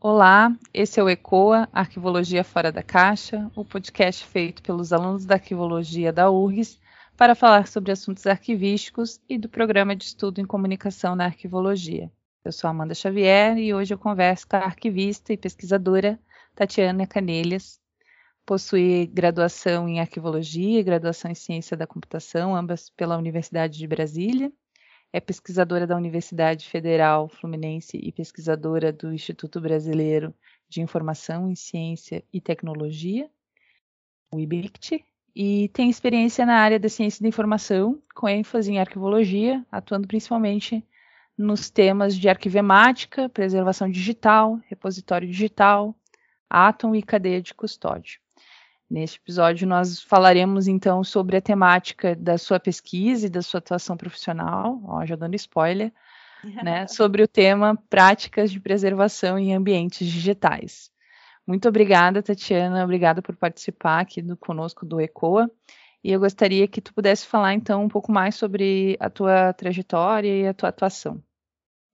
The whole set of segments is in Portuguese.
Olá, esse é o ECOA, Arquivologia Fora da Caixa, o podcast feito pelos alunos da Arquivologia da URGS para falar sobre assuntos arquivísticos e do Programa de Estudo em Comunicação na Arquivologia. Eu sou Amanda Xavier e hoje eu converso com a arquivista e pesquisadora Tatiana Canelhas. Possui graduação em Arquivologia e graduação em Ciência da Computação, ambas pela Universidade de Brasília, é pesquisadora da Universidade Federal Fluminense e pesquisadora do Instituto Brasileiro de Informação em Ciência e Tecnologia, o IBICT, e tem experiência na área da ciência da informação, com ênfase em arquivologia, atuando principalmente nos temas de arquivemática, preservação digital, repositório digital, átomo e cadeia de custódia. Neste episódio, nós falaremos então sobre a temática da sua pesquisa e da sua atuação profissional, ó, já dando spoiler, né, sobre o tema práticas de preservação em ambientes digitais. Muito obrigada, Tatiana, obrigada por participar aqui do, conosco do ECOA. E eu gostaria que tu pudesse falar então um pouco mais sobre a tua trajetória e a tua atuação.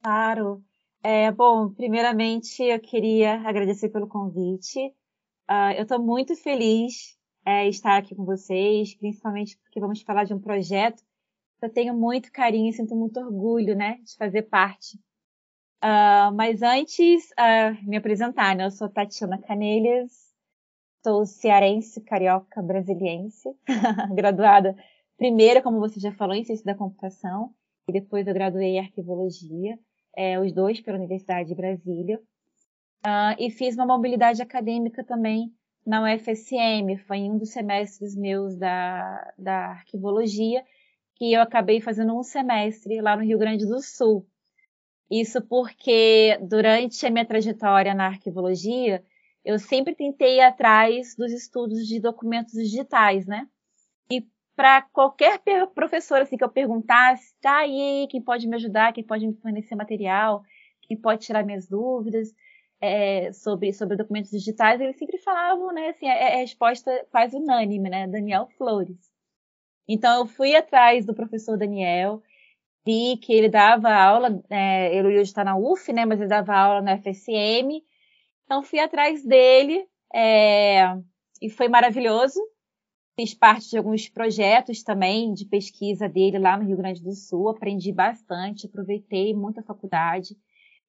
Claro. É, bom, primeiramente eu queria agradecer pelo convite. Uh, eu estou muito feliz é, estar aqui com vocês, principalmente porque vamos falar de um projeto que eu tenho muito carinho e sinto muito orgulho, né, de fazer parte. Uh, mas antes, uh, me apresentar, né, eu sou Tatiana Canelhas, sou cearense, carioca, brasiliense, graduada primeiro, como você já falou, em ciência da computação, e depois eu graduei em arquivologia, é, os dois pela Universidade de Brasília. Uh, e fiz uma mobilidade acadêmica também na UFSM, foi em um dos semestres meus da, da arquivologia, que eu acabei fazendo um semestre lá no Rio Grande do Sul. Isso porque durante a minha trajetória na arquivologia, eu sempre tentei ir atrás dos estudos de documentos digitais, né? E para qualquer professor assim que eu perguntasse, tá aí, quem pode me ajudar, quem pode me fornecer material, quem pode tirar minhas dúvidas, é, sobre, sobre documentos digitais, eles sempre falavam, né, assim, é, é resposta quase unânime, né, Daniel Flores. Então, eu fui atrás do professor Daniel, vi que ele dava aula, é, ele hoje está na UF, né, mas ele dava aula na FSM, então fui atrás dele, é, e foi maravilhoso, fiz parte de alguns projetos também de pesquisa dele lá no Rio Grande do Sul, aprendi bastante, aproveitei muito a faculdade,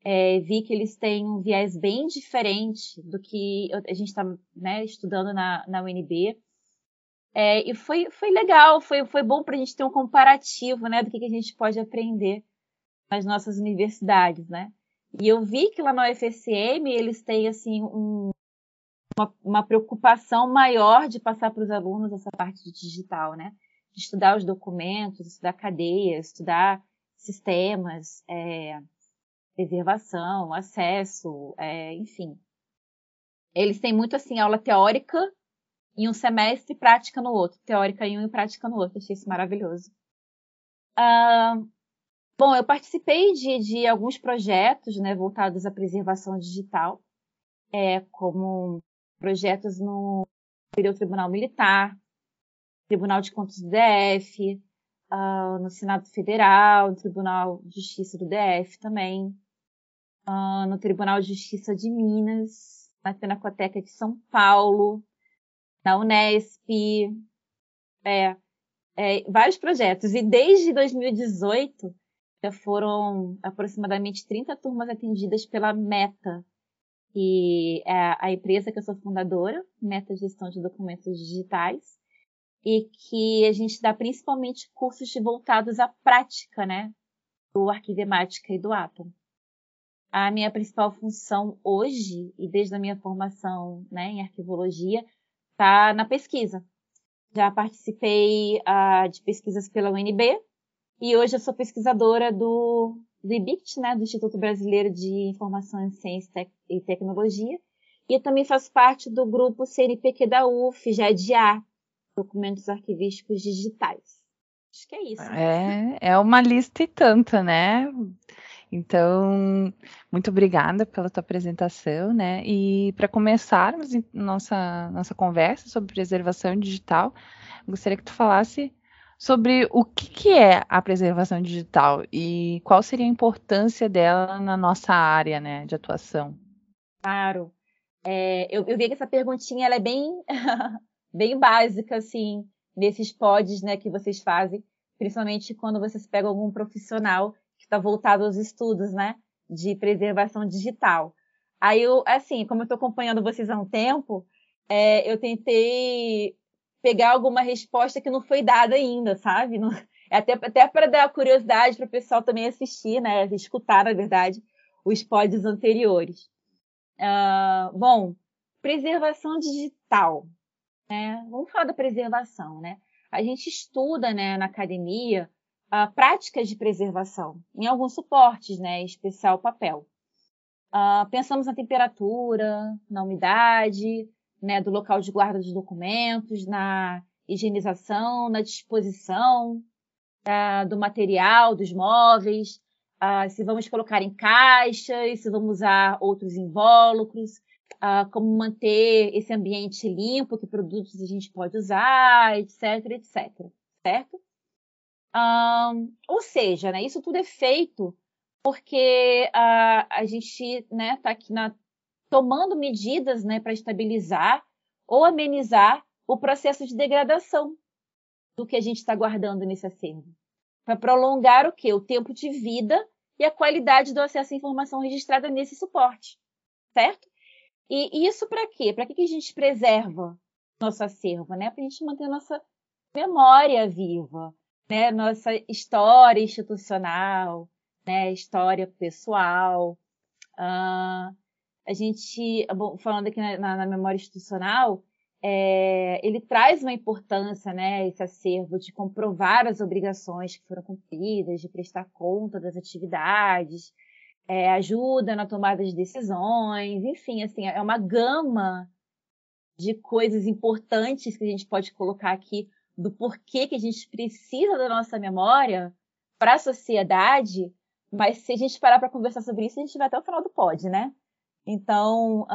é, vi que eles têm um viés bem diferente do que a gente está né, estudando na, na UNB. É, e foi, foi legal, foi, foi bom para a gente ter um comparativo né, do que, que a gente pode aprender nas nossas universidades. Né? E eu vi que lá na UFSM eles têm assim, um, uma, uma, preocupação maior de passar para os alunos essa parte de digital, né? de estudar os documentos, estudar cadeias, estudar sistemas. É, preservação, acesso, é, enfim. Eles têm muito assim aula teórica em um semestre e prática no outro, teórica em um e prática no outro. Achei isso maravilhoso. Bom, eu participei de, de, alguns projetos né, voltados à preservação digital, é, como projetos no Tribunal Militar, Tribunal de Contas do DF, uh, no Senado Federal, no Tribunal de Justiça do DF também uh, no Tribunal de Justiça de Minas, na Pinacoteca de São Paulo, na Unesp, é, é, vários projetos. E desde 2018 já foram aproximadamente 30 turmas atendidas pela Meta, que é a empresa que eu sou fundadora, Meta Gestão de Documentos Digitais, e que a gente dá principalmente cursos voltados à prática, né, do Arquivemática e do Atom a minha principal função hoje, e desde a minha formação né, em arquivologia, está na pesquisa. Já participei uh, de pesquisas pela UNB e hoje eu sou pesquisadora do, do IBICT, né, do Instituto Brasileiro de Informação em Ciência e Tecnologia, e também faço parte do grupo CNPq da UF, já de A, Documentos Arquivísticos Digitais. Acho que é isso. É, é uma lista e tanta, né? Então, muito obrigada pela tua apresentação, né? E para começarmos nossa nossa conversa sobre preservação digital, gostaria que tu falasse sobre o que, que é a preservação digital e qual seria a importância dela na nossa área, né, de atuação. Claro. É, eu, eu vi que essa perguntinha ela é bem, bem básica, assim, nesses pods né, que vocês fazem, principalmente quando vocês pegam algum profissional que está voltado aos estudos, né, de preservação digital. Aí eu, assim, como eu estou acompanhando vocês há um tempo, é, eu tentei pegar alguma resposta que não foi dada ainda, sabe? Não, é até até para dar curiosidade para o pessoal também assistir, né? Escutar, na verdade, os pods anteriores. Uh, bom, preservação digital. Né? Vamos falar da preservação, né? A gente estuda né, na academia uh, práticas de preservação em alguns suportes, né? Especial papel. Uh, pensamos na temperatura, na umidade, né, do local de guarda dos documentos, na higienização, na disposição uh, do material, dos móveis, uh, se vamos colocar em caixas, se vamos usar outros invólucros, uh, como manter esse ambiente limpo, que produtos a gente pode usar, etc, etc, certo? Um, ou seja, né, isso tudo é feito porque a, gente está né, tá aqui na, tomando medidas né, para estabilizar ou amenizar o processo de degradação do que a gente está guardando nesse acervo. Para prolongar o quê? O tempo de vida e a qualidade do acesso à informação registrada nesse suporte, certo? E isso para quê? Para que a gente preserva nosso acervo, né? Para a gente manter nossa memória viva, né? Nossa história institucional, né, história pessoal. Uh, a gente, bom, falando aqui na, na, memória institucional, é, ele traz uma importância, né, esse acervo de comprovar as obrigações que foram cumpridas, de prestar conta das atividades, é, ajuda na tomada de decisões, enfim, assim, é uma gama de coisas importantes que a gente pode colocar aqui do porquê que a gente precisa da nossa memória para a sociedade mas se a gente parar para conversar sobre isso, a gente vai até o final do pod, né? Então,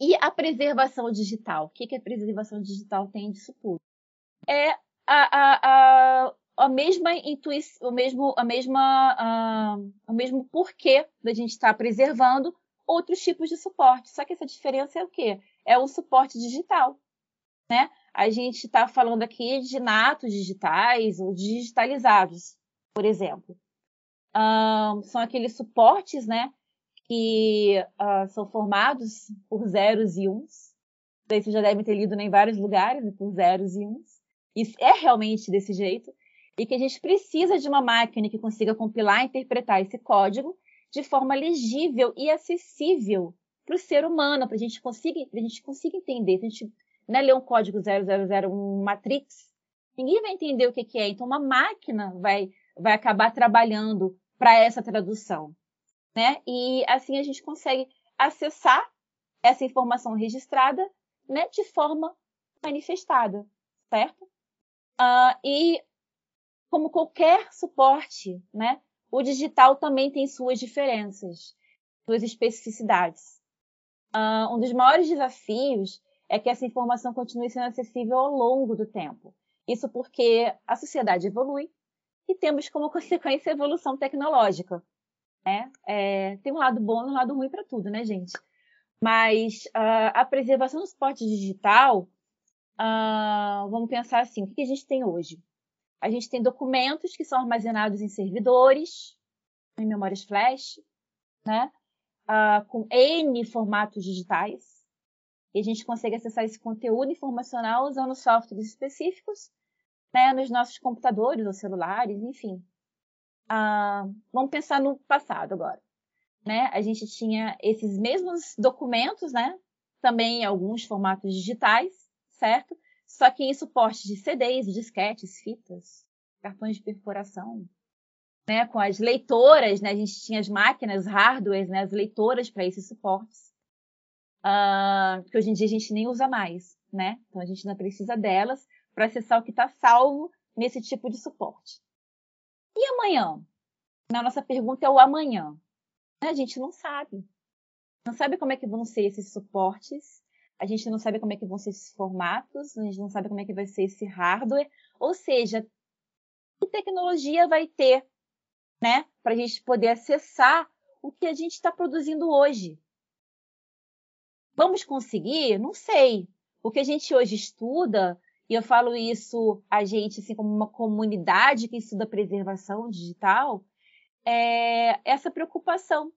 e a preservação digital? O que, que a preservação digital tem disso tudo? É a, a, a, a mesma intuição, o mesmo, a mesma, o mesmo porquê da gente estar preservando outros tipos de suporte. Só que essa diferença é o quê? É o suporte digital, né? A gente está falando aqui de natos digitais ou digitalizados por exemplo. Um, são aqueles suportes, né, que uh, são formados por zeros e uns. Daí você já deve ter lido né, em vários lugares, né, por zeros e uns. Isso é realmente desse jeito. E que a gente precisa de uma máquina que consiga compilar e interpretar esse código de forma legível e acessível para o ser humano, para a gente consiga, a gente consiga entender. A gente né, ler um código 000, um matrix, ninguém vai entender o que, que é. Então, uma máquina vai vai acabar trabalhando para essa tradução, né? E assim a gente consegue acessar essa informação registrada, né, de forma manifestada, certo? Uh, e como qualquer suporte, né, o digital também tem suas diferenças, suas especificidades. Uh, um dos maiores desafios é que essa informação continue sendo acessível ao longo do tempo. Isso porque a sociedade evolui, e temos como consequência a evolução tecnológica. Né? É, tem um lado bom e um lado ruim para tudo, né, gente? Mas uh, a preservação do suporte digital, uh, vamos pensar assim, o que, a gente tem hoje? A gente tem documentos que são armazenados em servidores, em memórias flash, né? Uh, com N formatos digitais. E a gente consegue acessar esse conteúdo informacional usando softwares específicos né, nos nossos computadores ou celulares, enfim. Ah, vamos pensar no passado agora. Né? A gente tinha esses mesmos documentos, né? também em alguns formatos digitais, certo? Só que em suporte de CDs, disquetes, fitas, cartões de perfuração, né? com as leitoras, né? a gente tinha as máquinas, hardwares, né? as leitoras para esses suportes, uh, que hoje em dia a gente nem usa mais. Né? Então a gente não precisa delas, para acessar o que está salvo nesse tipo de suporte. E amanhã? Na nossa pergunta é o amanhã. A gente não sabe. Não sabe como é que vão ser esses suportes, a gente não sabe como é que vão ser esses formatos, a gente não sabe como é que vai ser esse hardware, ou seja, que tecnologia vai ter, né, para a gente poder acessar o que a gente está produzindo hoje. Vamos conseguir? Não sei. O que a gente hoje estuda, e eu falo isso a gente assim como uma comunidade que estuda preservação digital, é essa preocupação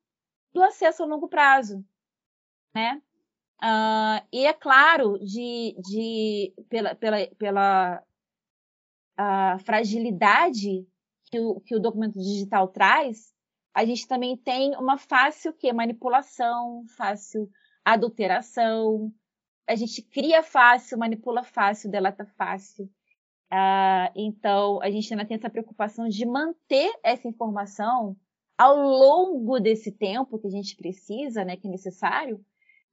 do acesso a longo prazo, né? Uh, e é claro, de, de, pela, pela, pela a fragilidade que o, que o documento digital traz, a gente também tem uma fácil que manipulação, fácil adulteração. A gente cria fácil, manipula fácil, deleta fácil. Uh, então, a gente ainda tem essa preocupação de manter essa informação ao longo desse tempo que a gente precisa, né, que é necessário,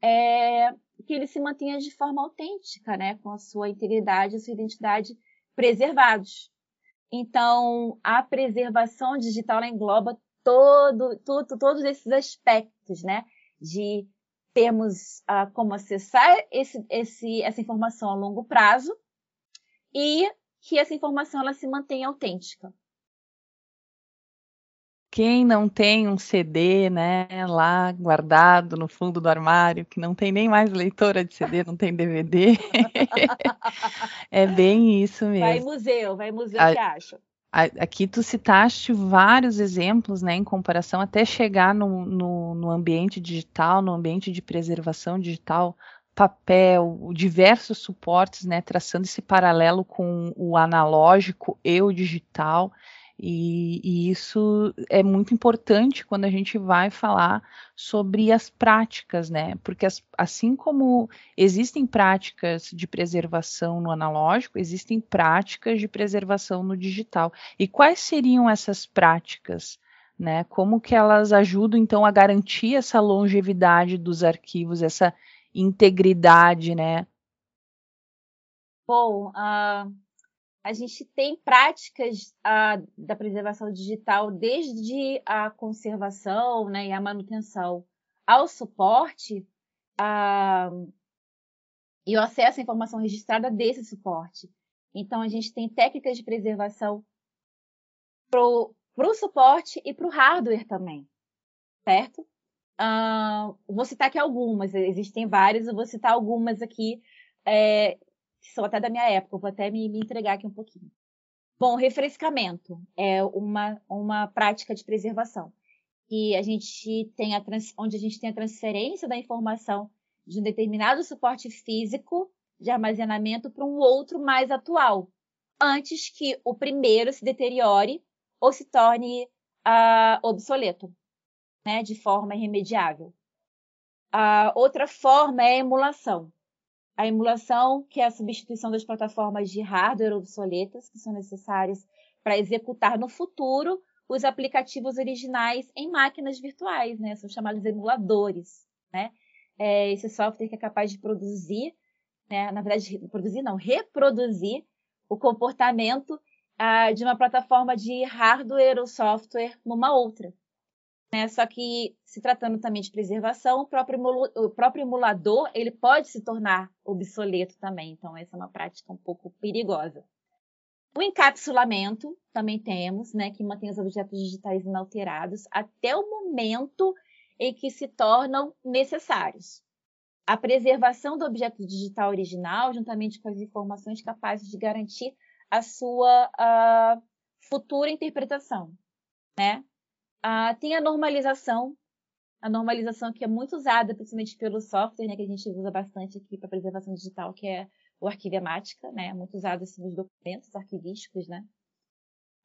é, que ele se mantenha de forma autêntica, né, com a sua integridade, a sua identidade preservados. Então, a preservação digital engloba todo, tudo, todos esses aspectos, né, de termos uh, como acessar esse, esse, essa informação a longo prazo e que essa informação ela se mantenha autêntica quem não tem um CD, né, lá guardado no fundo do armário, que não tem nem mais leitora de CD, não tem DVD, é bem isso mesmo. Vai museu, vai museu, o que acha? Aqui tu citaste vários exemplos, né, em comparação até chegar no, no, no ambiente digital, no ambiente de preservação digital, papel, diversos suportes, né, traçando esse paralelo com o analógico e o digital. E, e, isso é muito importante quando a gente vai falar sobre as práticas, né? Porque as, assim como existem práticas de preservação no analógico, existem práticas de preservação no digital. E quais seriam essas práticas? Né? Como que elas ajudam então a garantir essa longevidade dos arquivos, essa integridade, né? Bom, uh, a gente tem práticas uh, da preservação digital desde a conservação né, e a manutenção ao suporte uh, e o acesso à informação registrada desse suporte. Então, a gente tem técnicas de preservação para o suporte e para o hardware também, certo? Uh, vou citar aqui algumas, existem várias, eu vou citar algumas aqui é, que são até da minha época, vou até me, me entregar aqui um pouquinho. Bom, refrescamento é uma, uma prática de preservação. E a gente tem a trans, onde a gente tem a transferência da informação de um determinado suporte físico de armazenamento para um outro mais atual, antes que o primeiro se deteriore ou se torne uh, obsoleto, né, de forma irremediável. A outra forma é a emulação a emulação, que é a substituição das plataformas de hardware obsoletas que são necessárias para executar no futuro os aplicativos originais em máquinas virtuais, né? São chamados emuladores, né? É esse software que é capaz de produzir, né? Na verdade, produzir não, reproduzir o comportamento ah, de uma plataforma de hardware ou software numa outra. Né? Só que, se tratando também de preservação, o próprio, o próprio emulador ele pode se tornar obsoleto também. Então, essa é uma prática um pouco perigosa. O encapsulamento também temos, né, que mantém os objetos digitais inalterados até o momento em que se tornam necessários. A preservação do objeto digital original, juntamente com as informações capazes de garantir a sua uh, futura interpretação, né? Ah, tem a normalização, a normalização que é muito usada, principalmente pelo software, né, que a gente usa bastante aqui para preservação digital, que é o Arquivemática, né, muito usado assim, nos documentos arquivísticos, né.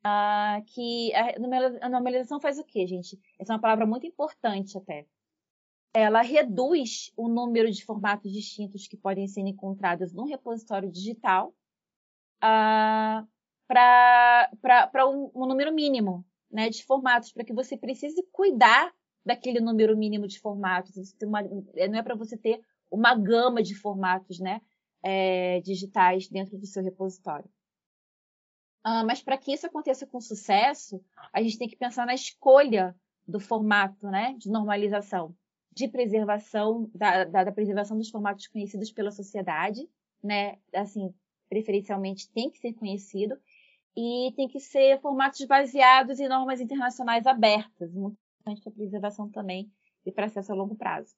Ah, que a normalização faz o quê, gente? Essa é uma palavra muito importante até. Ela reduz o número de formatos distintos que podem ser encontrados num repositório digital ah, para um, um número mínimo, né, de formatos, para que você precise cuidar daquele número mínimo de formatos. Uma, é, não é para você ter uma gama de formatos né, é, digitais dentro do seu repositório. Ah, mas para que isso aconteça com sucesso, a gente tem que pensar na escolha do formato né, de normalização, de preservação, da, da, da preservação dos formatos conhecidos pela sociedade, né, assim, preferencialmente tem que ser conhecido, e tem que ser formatos baseados em normas internacionais abertas, muito para preservação também e para acesso a longo prazo.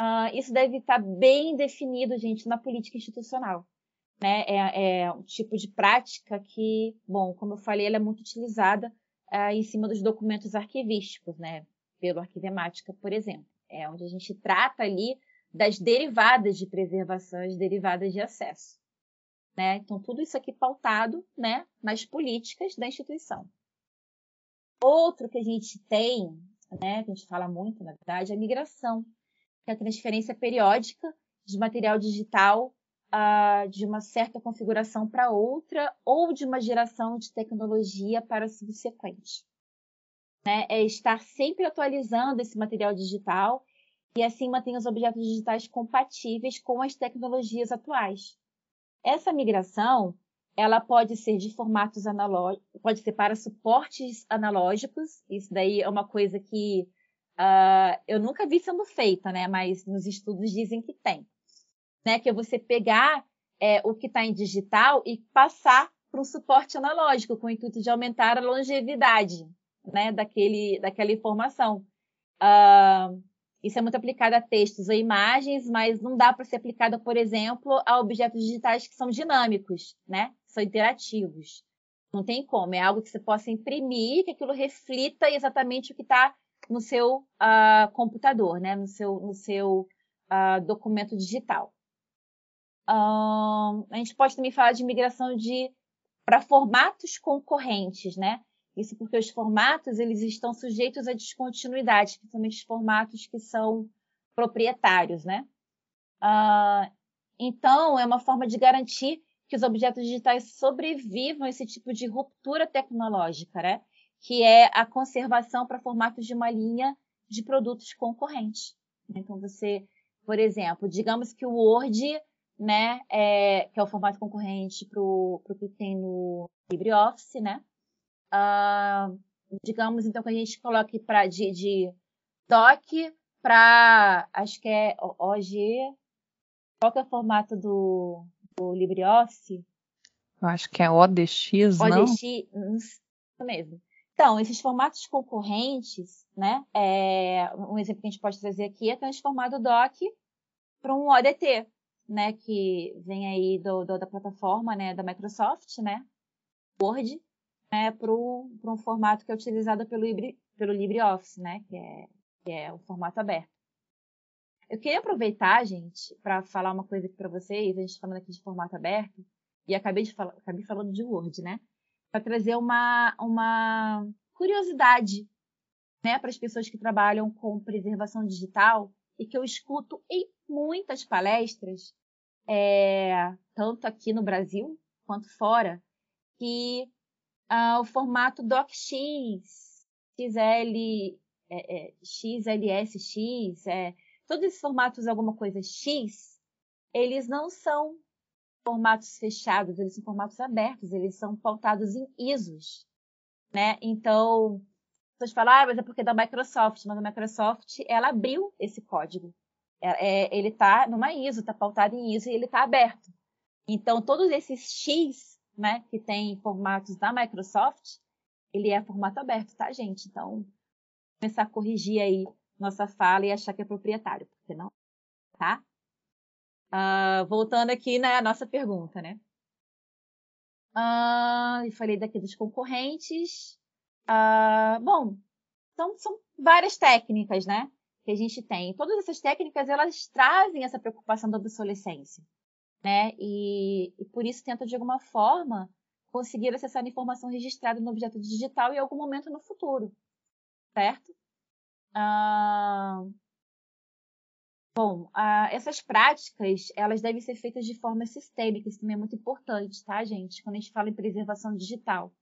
Uh, isso deve estar bem definido, gente, na política institucional. Né? É, é, um tipo de prática que, bom, como eu falei, ela é muito utilizada uh, em cima dos documentos arquivísticos, né? pelo Arquivemática, por exemplo. É onde a gente trata ali das derivadas de preservação, as derivadas de acesso. Né? Então, tudo isso aqui pautado né, nas políticas da instituição. Outro que a gente tem, né, que a gente fala muito, na verdade, é a migração, que é a transferência periódica de material digital uh, de uma certa configuração para outra ou de uma geração de tecnologia para a subsequente. Né? É estar sempre atualizando esse material digital e assim manter os objetos digitais compatíveis com as tecnologias atuais. Essa migração ela pode ser de formatos analógicos, pode ser para suportes analógicos. Isso daí é uma coisa que uh, eu nunca vi sendo feita, né? Mas nos estudos dizem que tem, né? Que é você pegar é, o que está em digital e passar para um suporte analógico com o intuito de aumentar a longevidade, né? Daquele, daquela informação. Uh, isso é muito aplicado a textos ou imagens, mas não dá para ser aplicado, por exemplo, a objetos digitais que são dinâmicos, né? São interativos. Não tem como. É algo que você possa imprimir, que aquilo reflita exatamente o que está no seu uh, computador, né? No seu, no seu uh, documento digital. Uh, a gente pode também falar de migração de para formatos concorrentes, né? Isso porque os formatos eles estão sujeitos à descontinuidade, principalmente os formatos que são proprietários, né? Uh, então, é uma forma de garantir que os objetos digitais sobrevivam a esse tipo de ruptura tecnológica, né? Que é a conservação para formatos de uma linha de produtos concorrentes. Então, você, por exemplo, digamos que o Word, né, é, que é o formato concorrente para o que tem no LibreOffice, né? Uh, digamos, então, que a gente coloque para de, de doc para, acho que é OG, qual que é o formato do, do LibreOffice? Eu acho que é ODX, não? ODX, isso mesmo. Então, esses formatos concorrentes, né? É, um exemplo que a gente pode trazer aqui é transformar do doc para um ODT, né? Que vem aí do, do, da plataforma, né? Da Microsoft, né? Word, né, para um formato que é utilizado pelo, pelo LibreOffice, né, que é, que é o formato aberto. Eu queria aproveitar, gente, para falar uma coisa aqui para vocês, a gente falando aqui de formato aberto, e acabei, de falar, acabei falando de Word, né, para trazer uma, uma curiosidade né, para as pessoas que trabalham com preservação digital e que eu escuto em muitas palestras, é, tanto aqui no Brasil quanto fora, que ah, o formato DocX, XL, é, é, XLSX, é, todos esses formatos alguma coisa X, eles não são formatos fechados, eles são formatos abertos, eles são pautados em ISOs, né? Então, pessoas falam, ah, mas é porque é da Microsoft, mas a Microsoft, ela abriu esse código. É, é, ele está numa ISO, está pautado em ISO e ele está aberto. Então, todos esses X né, que tem formatos da Microsoft, ele é formato aberto, tá, gente? Então, começar a corrigir aí nossa fala e achar que é proprietário, porque não, tá? Uh, voltando aqui na né, nossa pergunta, né? Uh, falei daqui dos concorrentes. Uh, bom, então são várias técnicas, né? Que a gente tem. Todas essas técnicas, elas trazem essa preocupação da obsolescência né? E, e por isso tenta de alguma forma conseguir acessar a informação registrada no objeto digital em algum momento no futuro, certo? Ah, bom, ah, essas práticas elas devem ser feitas de forma sistêmica, isso também é muito importante, tá, gente? Quando a gente fala em preservação digital,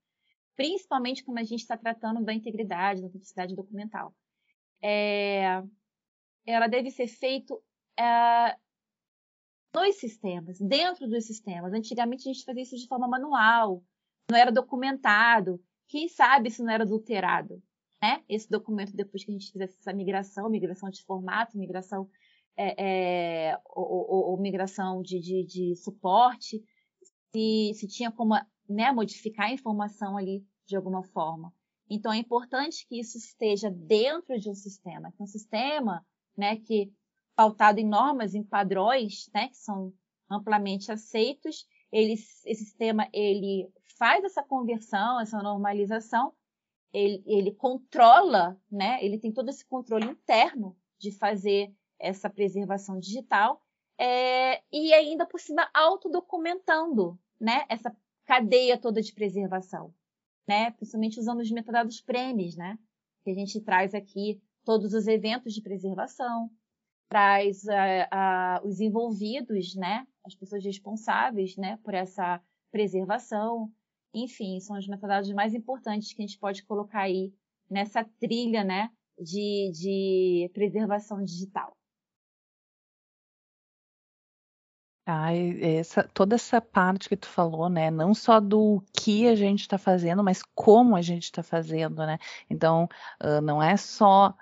principalmente quando a gente está tratando da integridade, da autenticidade documental, é, ela deve ser feito é, nos sistemas, dentro dos sistemas. Antigamente a gente fazia isso de forma manual, não era documentado. Quem sabe se não era adulterado, né? Esse documento depois que a gente fizesse essa migração, migração de formato, migração é, é, ou, ou, ou, migração de, de, de suporte, se, se, tinha como né, modificar a informação ali de alguma forma. Então é importante que isso esteja dentro de um sistema, que um sistema, né, que pautado em normas, em padrões, né, que são amplamente aceitos, ele, esse sistema ele faz essa conversão, essa normalização, ele, ele controla, né, ele tem todo esse controle interno de fazer essa preservação digital é, e ainda por cima autodocumentando, né, essa cadeia toda de preservação, né, principalmente usando os metadados premes, né, que a gente traz aqui todos os eventos de preservação, traz os envolvidos, né, as pessoas responsáveis, né, por essa preservação, enfim, são os metadados mais importantes que a gente pode colocar aí nessa trilha, né, de, de preservação digital. Ah, essa, toda essa parte que tu falou, né? Não só do que a gente está fazendo, mas como a gente está fazendo, né? Então, uh, não é só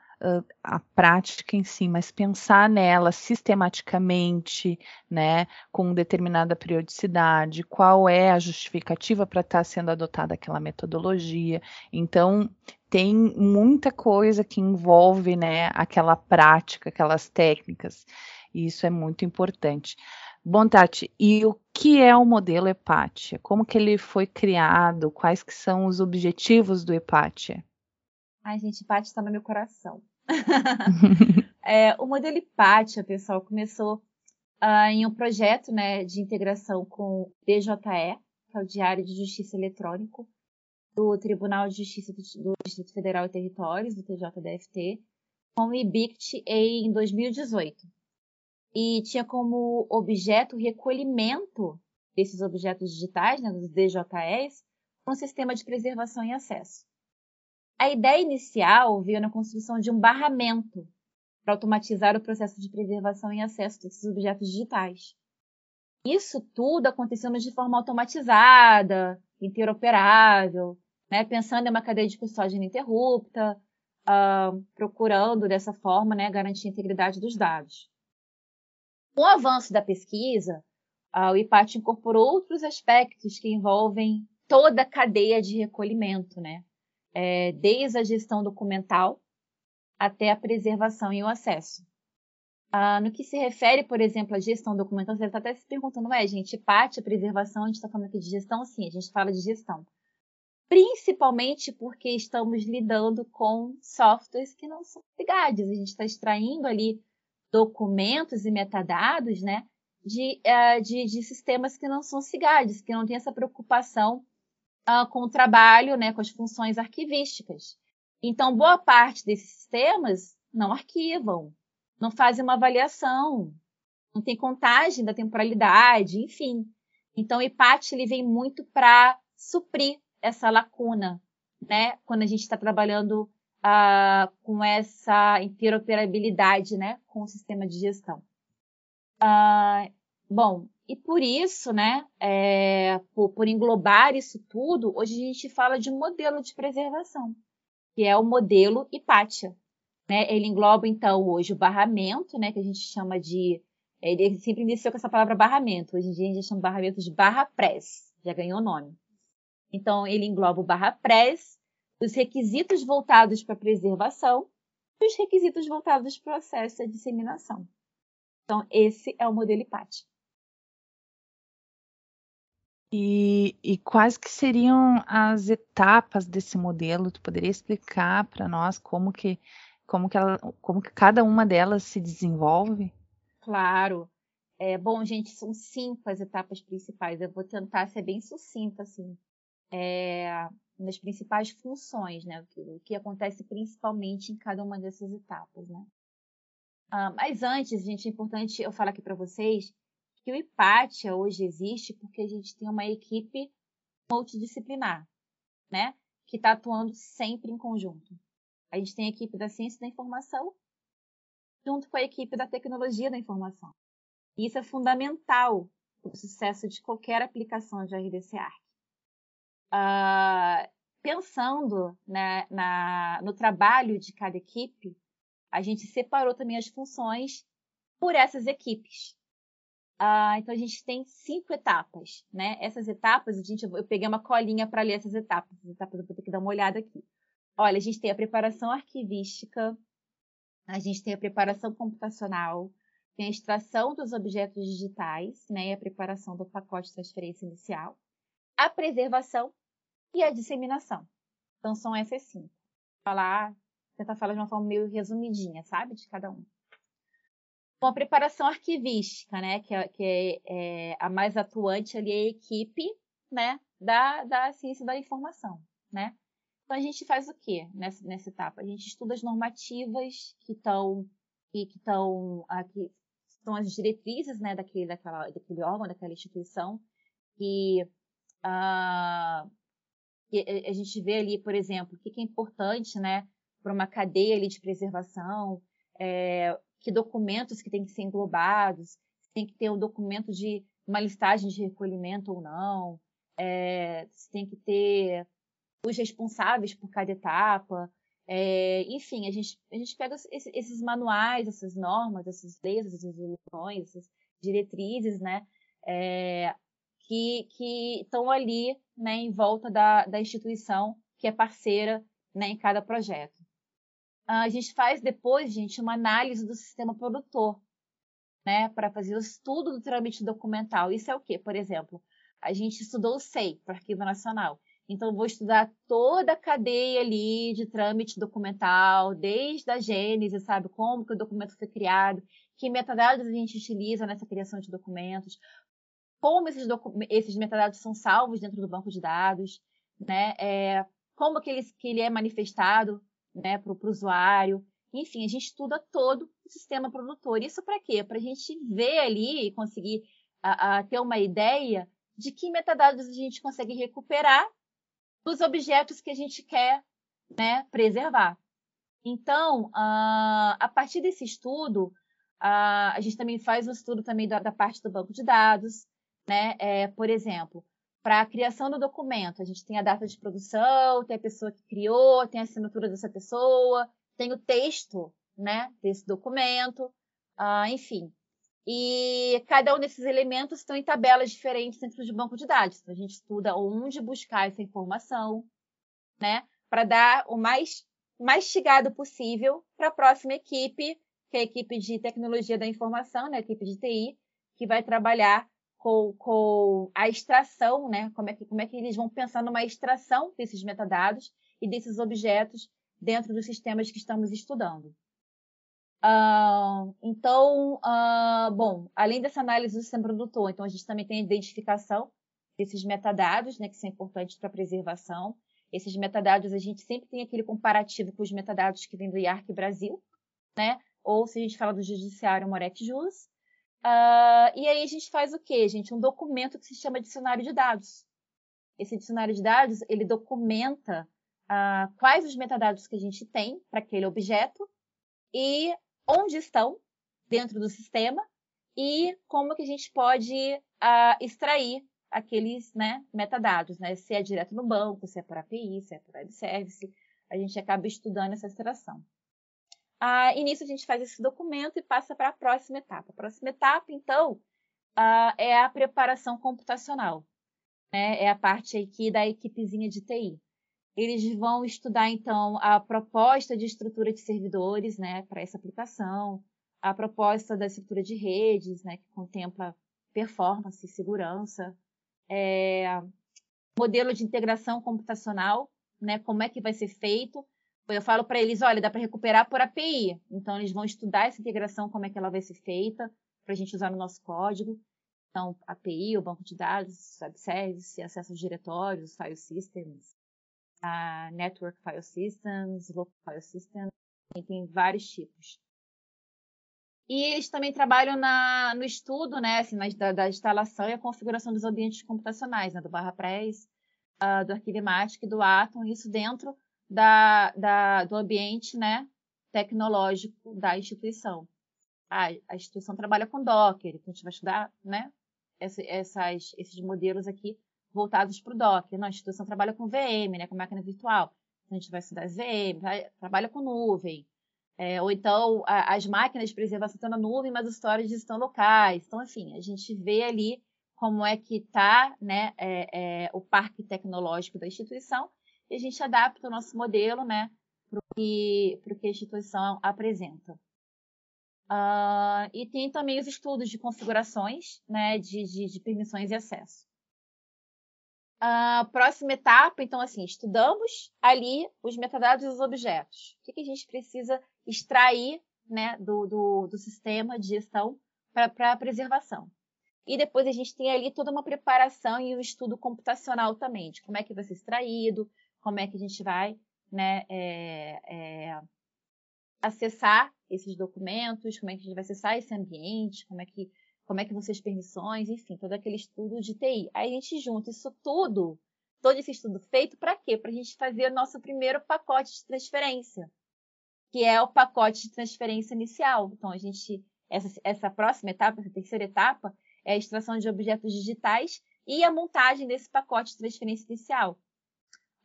a prática em si, mas pensar nela sistematicamente, né? Com determinada periodicidade, qual é a justificativa para estar tá sendo adotada aquela metodologia. Então, tem muita coisa que envolve, né? Aquela prática, aquelas técnicas. E isso é muito importante. Bom, Tati, e o que é o modelo Hepatia? Como que ele foi criado? Quais que são os objetivos do Hepatia? Ai, gente, Hepatia está no meu coração. é, o modelo Hepatia, pessoal, começou uh, em um projeto né, de integração com o DJE, que é o Diário de Justiça Eletrônico, do Tribunal de Justiça do Distrito Federal e Territórios, do TJDFT, com o IBICT em 2018 e tinha como objeto o recolhimento desses objetos digitais, né, dos DJEs, um sistema de preservação e acesso. A ideia inicial veio na construção de um barramento para automatizar o processo de preservação e acesso desses objetos digitais. Isso tudo aconteceu de forma automatizada, interoperável, né, pensando em uma cadeia de custódia ininterrupta, uh, procurando dessa forma né, garantir a integridade dos dados. Com o avanço da pesquisa, o IPAT incorporou outros aspectos que envolvem toda a cadeia de recolhimento, né? É, desde a gestão documental até a preservação e o acesso. Ah, no que se refere, por exemplo, à gestão documental, você está até se perguntando, ué, gente, parte, a preservação, a gente está falando aqui de gestão? Sim, a gente fala de gestão. Principalmente porque estamos lidando com softwares que não são ligados. A gente está extraindo ali documentos e metadados, né, de, uh, de, de, sistemas que não são SIGADs, que não têm essa preocupação uh, com o trabalho, né, com as funções arquivísticas. Então, boa parte desses sistemas não arquivam, não fazem uma avaliação, não tem contagem da temporalidade, enfim. Então, o IPAT ele vem muito para suprir essa lacuna, né, quando a gente está trabalhando uh, com essa interoperabilidade né, com o sistema de gestão. Uh, bom, e por isso, né, é, por, por, englobar isso tudo, hoje a gente fala de um modelo de preservação, que é o modelo Hipatia. Né? Ele engloba, então, hoje o barramento, né, que a gente chama de. Ele sempre iniciou com essa palavra barramento. Hoje em dia a gente chama barramento de barra press, já ganhou nome. Então, ele engloba o barra press, os requisitos voltados para a preservação e os requisitos voltados para o acesso a disseminação. Então, esse é o modelo IPAT. E, e, quais que seriam as etapas desse modelo? Tu poderia explicar para nós como que, como, que ela, como que cada uma delas se desenvolve? Claro. É, bom, gente, são cinco as etapas principais. Eu vou tentar ser bem sucinta, assim. É, nas principais funções, né? O que, acontece principalmente em cada uma dessas etapas, né? Ah, mas antes, gente, é importante eu falar aqui para vocês que o IPATIA hoje existe porque a gente tem uma equipe multidisciplinar, né? Que está atuando sempre em conjunto. A gente tem a equipe da ciência da informação junto com a equipe da tecnologia da informação. E isso é fundamental para o sucesso de qualquer aplicação de RDC-ARC uh, pensando né, na, no trabalho de cada equipe, a gente separou também as funções por essas equipes. Uh, então a gente tem cinco etapas, né? Essas etapas, a gente, eu peguei uma colinha para ler essas etapas. Essas etapas eu vou ter que dar uma olhada aqui. Olha, a gente tem a preparação arquivística, a gente tem a preparação computacional, tem a extração dos objetos digitais, né, e a preparação do pacote de transferência inicial, a preservação e a disseminação. Então, são essas cinco. Falar, tentar falar de uma forma meio resumidinha, sabe, de cada um. Com a preparação arquivística, né, que, é, que é, é, a mais atuante ali, é a equipe, né, da, da ciência da informação, né. Então, a gente faz o quê nessa, nessa etapa? A gente estuda as normativas que estão que estão aqui são as diretrizes né, daquele, daquela, daquele órgão, daquela instituição, que, uh, que, a gente vê ali, por exemplo, o que, que é importante né, para uma cadeia ali de preservação, é, que documentos que têm que ser englobados, tem que ter um documento de uma listagem de recolhimento ou não, é, tem que ter os responsáveis por cada etapa, é, enfim, a gente, a gente pega esses, esses, manuais, essas normas, essas leis, essas resoluções, essas diretrizes, né, é, que, que estão ali né, em volta da, da instituição que é parceira né, em cada projeto. A gente faz depois, gente, uma análise do sistema produtor, né, para fazer o estudo do trâmite documental. Isso é o quê? Por exemplo, a gente estudou o SEI, para o Arquivo Nacional. Então, vou estudar toda a cadeia ali de trâmite documental, desde a gênese, sabe? Como que o documento foi criado, que metadados a gente utiliza nessa criação de documentos, como esses, docu esses metadados são salvos dentro do banco de dados, né? É, como que que ele é manifestado né, para o usuário. Enfim, a gente estuda todo o sistema produtor. Isso para quê? Para a gente ver ali e conseguir a, a ter uma ideia de que metadados a gente consegue recuperar dos objetos que a gente quer né, preservar. Então, uh, a partir desse estudo, a gente também faz um estudo também da, da parte do banco de dados, né? É, por exemplo, para a criação do documento, a gente tem a data de produção, tem a pessoa que criou, tem a assinatura dessa pessoa, tem o texto, né, desse documento, uh, enfim. E cada um desses elementos estão em tabelas diferentes dentro de banco de dados. Então, a gente estuda onde buscar essa informação, né, para dar o mais mastigado possível para a próxima equipe, que é a equipe de tecnologia da informação, né, a equipe de TI, que vai trabalhar com, com a extração, né, como é, que, como é que eles vão pensar numa extração desses metadados e desses objetos dentro dos sistemas que estamos estudando. Uh, então, uh, bom, além dessa análise do sistema produtor, então a gente também tem a identificação desses metadados, né, que são importantes para a preservação. Esses metadados, a gente sempre tem aquele comparativo com os metadados que vêm do IARC Brasil, né? Ou se a gente fala do Judiciário Moret Jus. Uh, e aí a gente faz o quê, gente? Um documento que se chama dicionário de dados. Esse dicionário de dados, ele documenta quais os metadados que a gente tem para aquele objeto e onde estão dentro do sistema e como que a gente pode uh, extrair aqueles né, metadados, né? Se é direto no banco, se é por API, se é por web service, a gente acaba estudando essa extração. Uh, e nisso a gente faz esse documento e passa para a próxima etapa. A próxima etapa, então, uh, é a preparação computacional. Né? É a parte aqui da equipezinha de TI. Eles vão estudar, então, a proposta de estrutura de servidores né, para essa aplicação, a proposta da estrutura de redes, né, que contempla performance, segurança, é, modelo de integração computacional, né, como é que vai ser feito. Eu falo para eles, olha, dá para recuperar por API. Então, eles vão estudar essa integração, como é que ela vai ser feita, para a gente usar no nosso código. Então, API, o banco de dados, web service, acesso aos diretórios, file systems, a Network File Systems, Local File Systems, tem vários tipos. E eles também trabalham na, no estudo né, assim, da, da, instalação e a configuração dos ambientes computacionais, né, do Barra Press, uh, do Arquivemática e do Atom, isso dentro da, da, do ambiente né, tecnológico da instituição. A, a, instituição trabalha com Docker, então a gente vai estudar né, essa, essas, esses modelos aqui voltados para o Docker. Não, a instituição trabalha com VM, né, com máquina virtual. Então, a gente vai estudar VM, vai, trabalha com nuvem. É, ou então, a, as máquinas de preservação estão na nuvem, mas os storages estão locais. Então, enfim, a gente vê ali como é que está né, é, é, o parque tecnológico da instituição e a gente adapta o nosso modelo né, para o que, que a instituição apresenta. Uh, e tem também os estudos de configurações né, de, de, de permissões e acesso. A próxima etapa, então, assim, estudamos ali os metadados e os objetos. O que, que a gente precisa extrair né, do, do, do sistema de gestão para a preservação. E depois a gente tem ali toda uma preparação e um estudo computacional também, de como é que vai ser extraído, como é que a gente vai né, é, é, acessar esses documentos, como é que a gente vai acessar esse ambiente, como é que como é que vão ser as permissões, enfim, todo aquele estudo de TI. Aí a gente junta isso tudo, todo esse estudo feito, para quê? Para a gente fazer o nosso primeiro pacote de transferência, que é o pacote de transferência inicial. Então, a gente, essa, essa próxima etapa, essa terceira etapa, é a extração de objetos digitais e a montagem desse pacote de transferência inicial.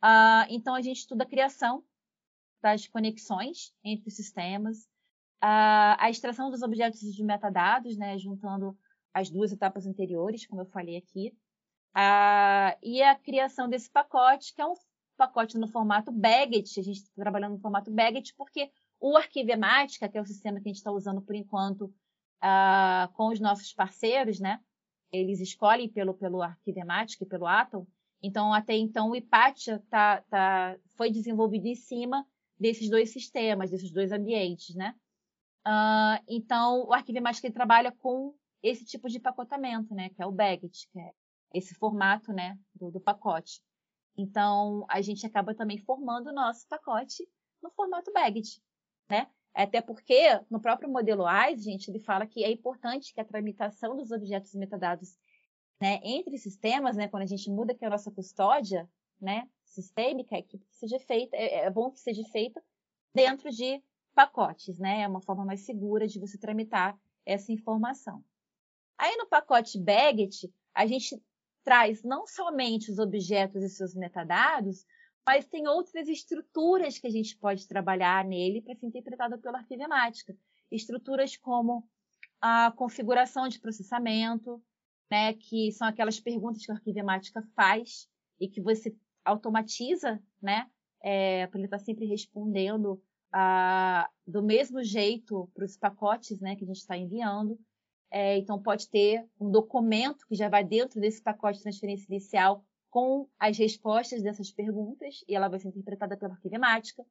Uh, então, a gente estuda a criação das conexões entre os sistemas, a, a extração dos objetos de metadados, né, juntando as duas etapas anteriores, como eu falei aqui, a, e a criação desse pacote, que é um pacote no formato Baggett, a gente está trabalhando no formato Baggett, porque o Arquivemática, que é o sistema que a gente está usando por enquanto com os nossos parceiros, né, eles escolhem pelo, pelo Arquivemática e pelo Atom, então, até então, o Ipatia tá, tá, foi desenvolvido em cima desses dois sistemas, desses dois ambientes, né? Uh, então, o Arquivemática ele trabalha com esse tipo de pacotamento, né? Que é o Baggett, que é esse formato, né? Do, do pacote. Então, a gente acaba também formando o nosso pacote no formato Baggett, né? Até porque, no próprio modelo AIS, gente, ele fala que é importante que a tramitação dos objetos metadados né, entre sistemas, né, quando a gente muda que a nossa custódia né, sistêmica, é que seja feita, é, é bom que seja feita dentro de pacotes, né? É uma forma mais segura de você tramitar essa informação. Aí no pacote Baggett, a gente traz não somente os objetos e seus metadados, mas tem outras estruturas que a gente pode trabalhar nele para ser interpretado pela arquivemática. Estruturas como a configuração de processamento, né, que são aquelas perguntas que a arquivemática faz e que você automatiza, né, é, para ele estar tá sempre respondendo ah, do mesmo jeito para os pacotes né, que a gente está enviando. É, então, pode ter um documento que já vai dentro desse pacote de transferência inicial com as respostas dessas perguntas, e ela vai ser interpretada pela arquivemática.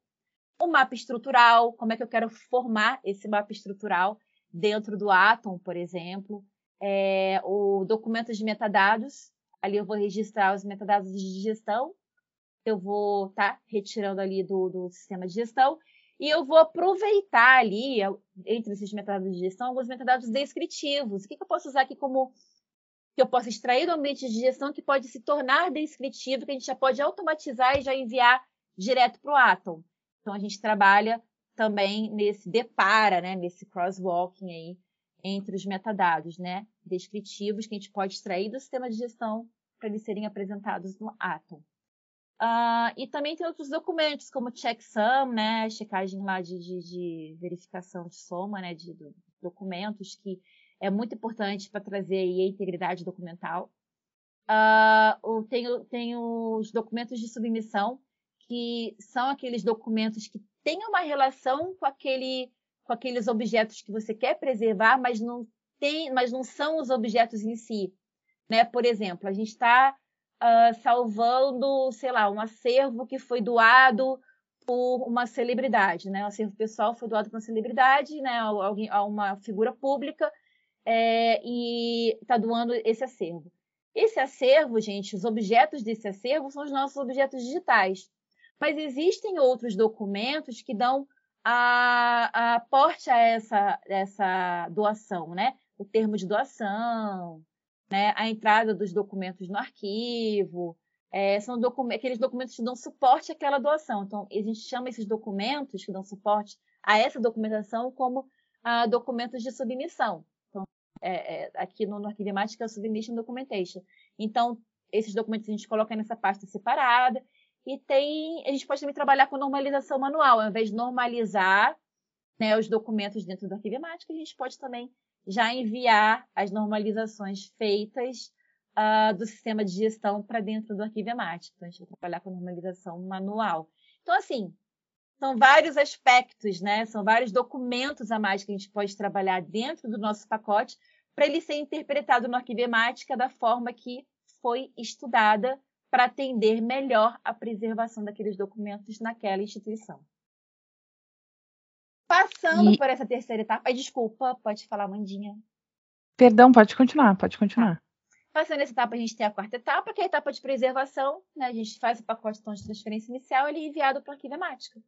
O mapa estrutural, como é que eu quero formar esse mapa estrutural dentro do Atom, por exemplo. É, o documento de metadados, ali eu vou registrar os metadados de gestão, eu vou estar tá retirando ali do, do sistema de gestão, e eu vou aproveitar ali, entre esses metadados de gestão, alguns metadados descritivos. O que, que eu posso usar aqui como que eu posso extrair do ambiente de gestão que pode se tornar descritivo, que a gente já pode automatizar e já enviar direto para o Atom. Então, a gente trabalha também nesse depara, né, nesse crosswalking aí entre os metadados, né, descritivos que a gente pode extrair do sistema de gestão para eles serem apresentados no Atom. Uh, e também tem outros documentos, como checksum, né, checagem lá de, de, de verificação de soma, né, de, documentos, que é muito importante para trazer aí a integridade documental. Uh, tem, tem os documentos de submissão, que são aqueles documentos que têm uma relação com, aquele, com aqueles objetos que você quer preservar, mas não, tem, mas não são os objetos em si. Né? Por exemplo, a gente está uh, salvando, sei lá, um acervo que foi doado por uma celebridade, né? O acervo pessoal foi doado por uma celebridade, né? Alguém, a uma figura pública é, e está doando esse acervo. Esse acervo, gente, os objetos desse acervo são os nossos objetos digitais. Mas existem outros documentos que dão a, a a essa, essa doação, né? O termo de doação, né, a entrada dos documentos no arquivo, é, são docu aqueles documentos que dão suporte àquela doação. Então, a gente chama esses documentos que dão suporte a essa documentação como ah, documentos de submissão. Então, é, é, aqui no, no Arquivemática é o Submission Documentation. Então, esses documentos a gente coloca nessa pasta separada. E tem, a gente pode também trabalhar com normalização manual. Ao invés de normalizar né, os documentos dentro do Arquivemática, a gente pode também já enviar as normalizações feitas uh, do sistema de gestão para dentro do arquivo emático. Então, a gente vai trabalhar com normalização manual. Então, assim, são vários aspectos, né? São vários documentos a mais que a gente pode trabalhar dentro do nosso pacote para ele ser interpretado no arquivo emática da forma que foi estudada para atender melhor a preservação daqueles documentos naquela instituição. Passando e... por essa terceira etapa, desculpa, pode falar, Mandinha. Perdão, pode continuar, pode continuar. Tá. Passando essa etapa, a gente tem a quarta etapa, que é a etapa de preservação. Né? A gente faz o pacote de transferência inicial, ele é enviado para a arquivemática.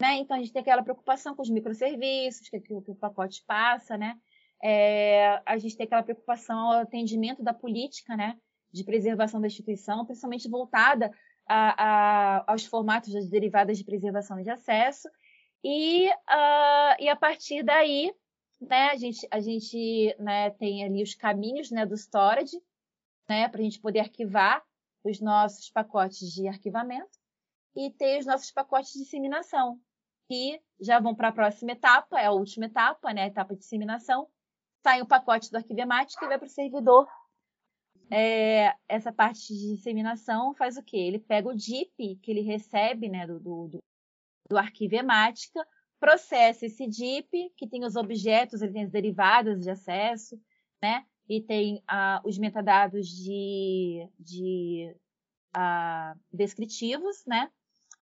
Né? Então, a gente tem aquela preocupação com os microserviços, que, que, que o pacote passa, né? É, a gente tem aquela preocupação ao atendimento da política, né? De preservação da instituição, principalmente voltada a, a, aos formatos das derivadas de preservação de acesso. E, uh, e a partir daí, né, a gente, a gente né, tem ali os caminhos né, do storage, né, para a gente poder arquivar os nossos pacotes de arquivamento e ter os nossos pacotes de disseminação, que já vão para a próxima etapa, é a última etapa, né, a etapa de disseminação. Sai o pacote do arquivemático e vai para o servidor. É, essa parte de disseminação faz o quê? Ele pega o DIP que ele recebe né, do, do, do arquivo emática, processa esse DIP, que tem os objetos, ele tem as derivadas de acesso, né? E tem ah, os metadados de, de ah, descritivos, né?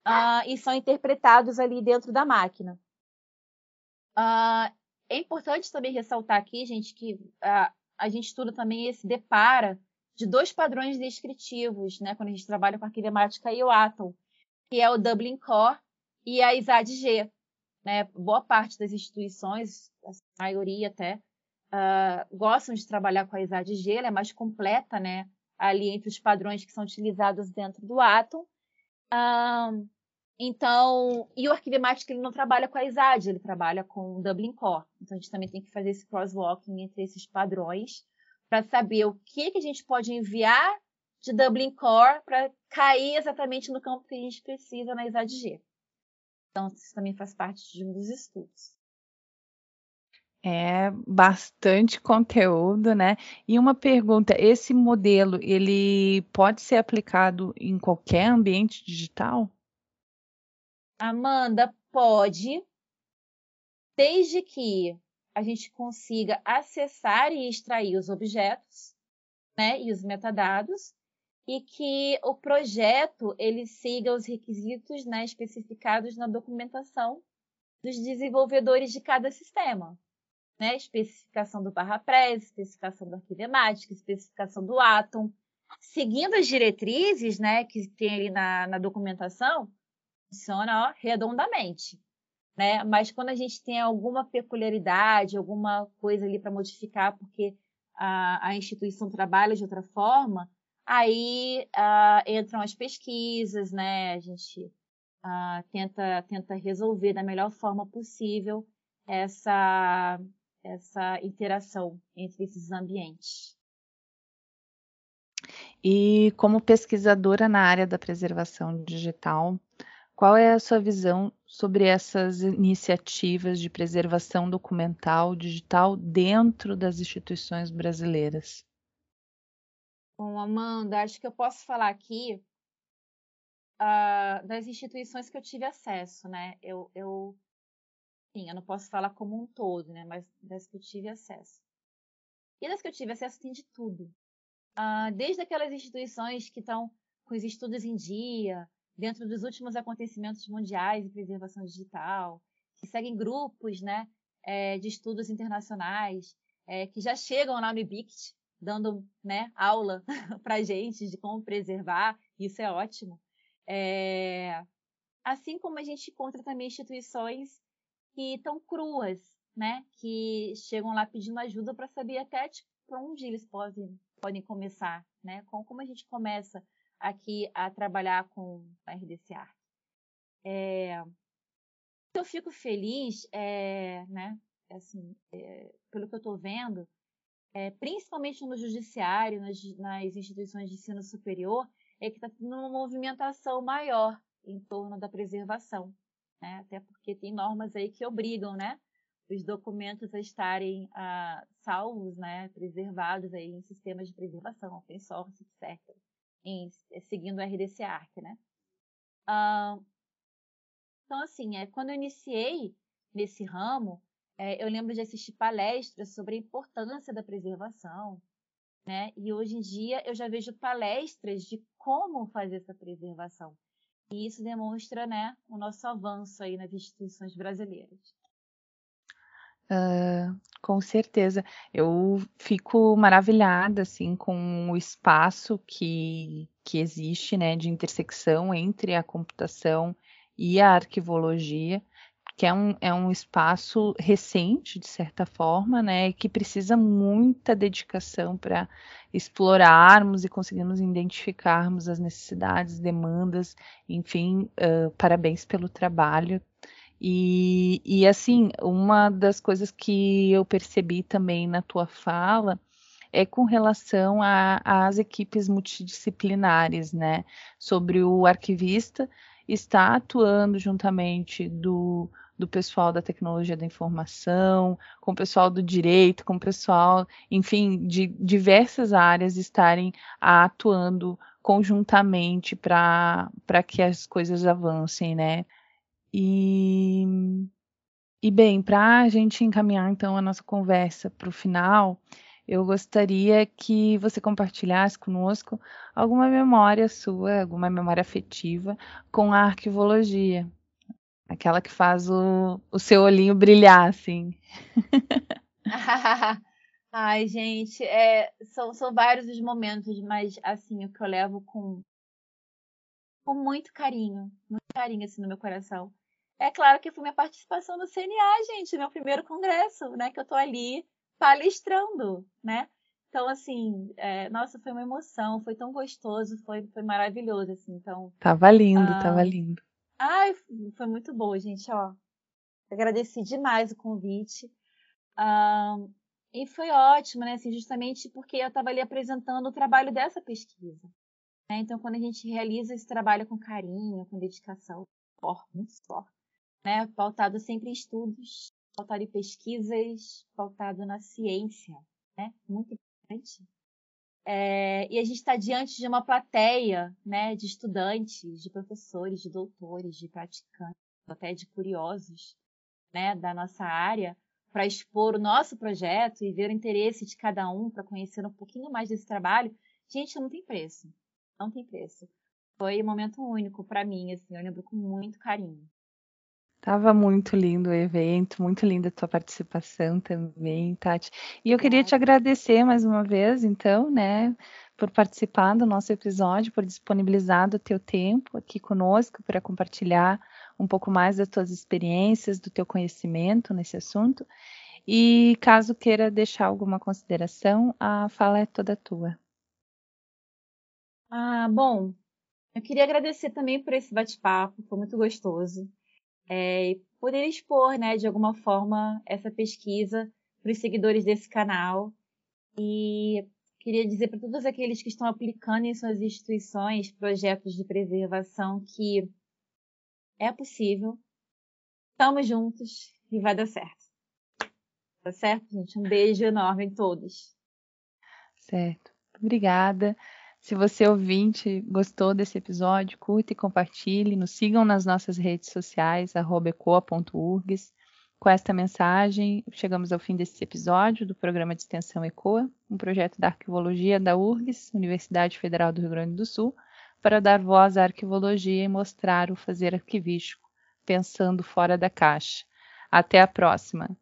Ah, e são interpretados ali dentro da máquina. é importante também ressaltar aqui, gente, que a gente estuda também esse depara de dois padrões descritivos, né? Quando a gente trabalha com arquivo emática e o Atom, que é o Dublin Core e a ISAD-G. Né? Boa parte das instituições, a maioria até, uh, gostam de trabalhar com a ISAD-G, ela é mais completa, né? ali entre os padrões que são utilizados dentro do Atom. Então, e o Arquivemático ele não trabalha com a ISAD, ele trabalha com o Dublin Core. Então, a gente também tem que fazer esse crosswalking entre esses padrões para saber o que, que a gente pode enviar de Dublin Core para cair exatamente no campo que a gente precisa na ISAD-G. Então, isso também faz parte de um dos estudos. É bastante conteúdo, né? E uma pergunta, esse modelo, ele pode ser aplicado em qualquer ambiente digital? Amanda, pode, desde que a gente consiga acessar e extrair os objetos, né, e os metadados, e que o projeto ele siga os requisitos né, especificados na documentação dos desenvolvedores de cada sistema. Né? Especificação do barra press, especificação do arquivemática, especificação do Atom. Seguindo as diretrizes né, que tem ali na, na documentação, funciona ó, redondamente. Né? Mas quando a gente tem alguma peculiaridade, alguma coisa ali para modificar, porque a, a instituição trabalha de outra forma, Aí uh, entram as pesquisas, né? A gente uh, tenta, tenta resolver da melhor forma possível essa, essa interação entre esses ambientes. E como pesquisadora na área da preservação digital, qual é a sua visão sobre essas iniciativas de preservação documental digital dentro das instituições brasileiras? Bom, Amanda, acho que eu posso falar aqui uh, das instituições que eu tive acesso, né? Eu, eu, sim, eu não posso falar como um todo, né? Mas das que eu tive acesso. E das que eu tive acesso tem de tudo. Uh, desde aquelas instituições que estão com os estudos em dia, dentro dos últimos acontecimentos mundiais em preservação digital, que seguem grupos, né? É, de estudos internacionais, é, que já chegam lá no IBICT, dando né, aula para gente de como preservar, isso é ótimo. É... Assim como a gente encontra também instituições que estão cruas, né, que chegam lá pedindo ajuda para saber até tipo, para onde eles podem, podem começar, né, com, como a gente começa aqui a trabalhar com a RDC Art. É... Eu fico feliz, é, né, assim, é, pelo que eu estou vendo, é, principalmente no judiciário, nas, nas, instituições de ensino superior, é que está tendo uma movimentação maior em torno da preservação, né? até porque tem normas aí que obrigam, né, os documentos a estarem ah, salvos, né, preservados aí em sistemas de preservação, open source, etc. Em, seguindo o RDC ARC, né? Ah, então, assim, é, quando eu iniciei nesse ramo, é, eu lembro de assistir palestras sobre a importância da preservação, né? E hoje em dia eu já vejo palestras de como fazer essa preservação. E isso demonstra, né, o nosso avanço aí nas instituições brasileiras. Uh, com certeza. Eu fico maravilhada assim com o espaço que, que existe, né, de intersecção entre a computação e a arquivologia, que é um, é um espaço recente, de certa forma, né, que precisa muita dedicação para explorarmos e conseguirmos identificarmos as necessidades, demandas, enfim, uh, parabéns pelo trabalho e, e assim, uma das coisas que eu percebi também na tua fala é com relação às equipes multidisciplinares, né? Sobre o arquivista estar atuando juntamente do, do pessoal da tecnologia da informação, com o pessoal do direito, com o pessoal, enfim, de diversas áreas estarem atuando conjuntamente para que as coisas avancem, né? E, e bem, para a gente encaminhar então a nossa conversa para o final, eu gostaria que você compartilhasse conosco alguma memória sua, alguma memória afetiva com a arquivologia. Aquela que faz o, o seu olhinho brilhar, assim. Ai, gente, é, são, são vários os momentos, mas assim, o que eu levo com, com muito carinho, muito carinho assim no meu coração. É claro que foi minha participação no CNA, gente, meu primeiro congresso, né? Que eu tô ali palestrando, né? Então, assim, é, nossa, foi uma emoção, foi tão gostoso, foi, foi maravilhoso, assim, então... Tava lindo, ah, tava lindo. Ai, foi muito bom, gente, ó. Agradeci demais o convite. Ah, e foi ótimo, né, assim, justamente porque eu estava ali apresentando o trabalho dessa pesquisa. Né? Então, quando a gente realiza esse trabalho com carinho, com dedicação, forte, muito forte, né, pautado sempre em estudos, pautado em pesquisas, pautado na ciência, né, muito importante. É, e a gente está diante de uma plateia né, de estudantes, de professores, de doutores, de praticantes, até de curiosos né, da nossa área, para expor o nosso projeto e ver o interesse de cada um para conhecer um pouquinho mais desse trabalho. Gente, não tem preço. Não tem preço. Foi um momento único para mim, assim, eu lembro com muito carinho. Tava muito lindo o evento, muito linda a tua participação também, Tati. E eu queria te agradecer mais uma vez, então, né, por participar do nosso episódio, por disponibilizar o teu tempo aqui conosco para compartilhar um pouco mais das tuas experiências, do teu conhecimento nesse assunto. E caso queira deixar alguma consideração, a fala é toda tua. Ah, bom, eu queria agradecer também por esse bate-papo, foi muito gostoso é, poder expor, né, de alguma forma, essa pesquisa para os seguidores desse canal. E queria dizer para todos aqueles que estão aplicando em suas instituições projetos de preservação que é possível, estamos juntos e vai dar certo. Tá certo, gente? Um beijo enorme em todos. Certo. Obrigada. Se você ouvinte gostou desse episódio, curta e compartilhe. Nos sigam nas nossas redes sociais, ecoa.urgs. Com esta mensagem, chegamos ao fim desse episódio do programa de extensão ECOA, um projeto da arquivologia da URGS, Universidade Federal do Rio Grande do Sul, para dar voz à arquivologia e mostrar o fazer arquivístico, pensando fora da caixa. Até a próxima!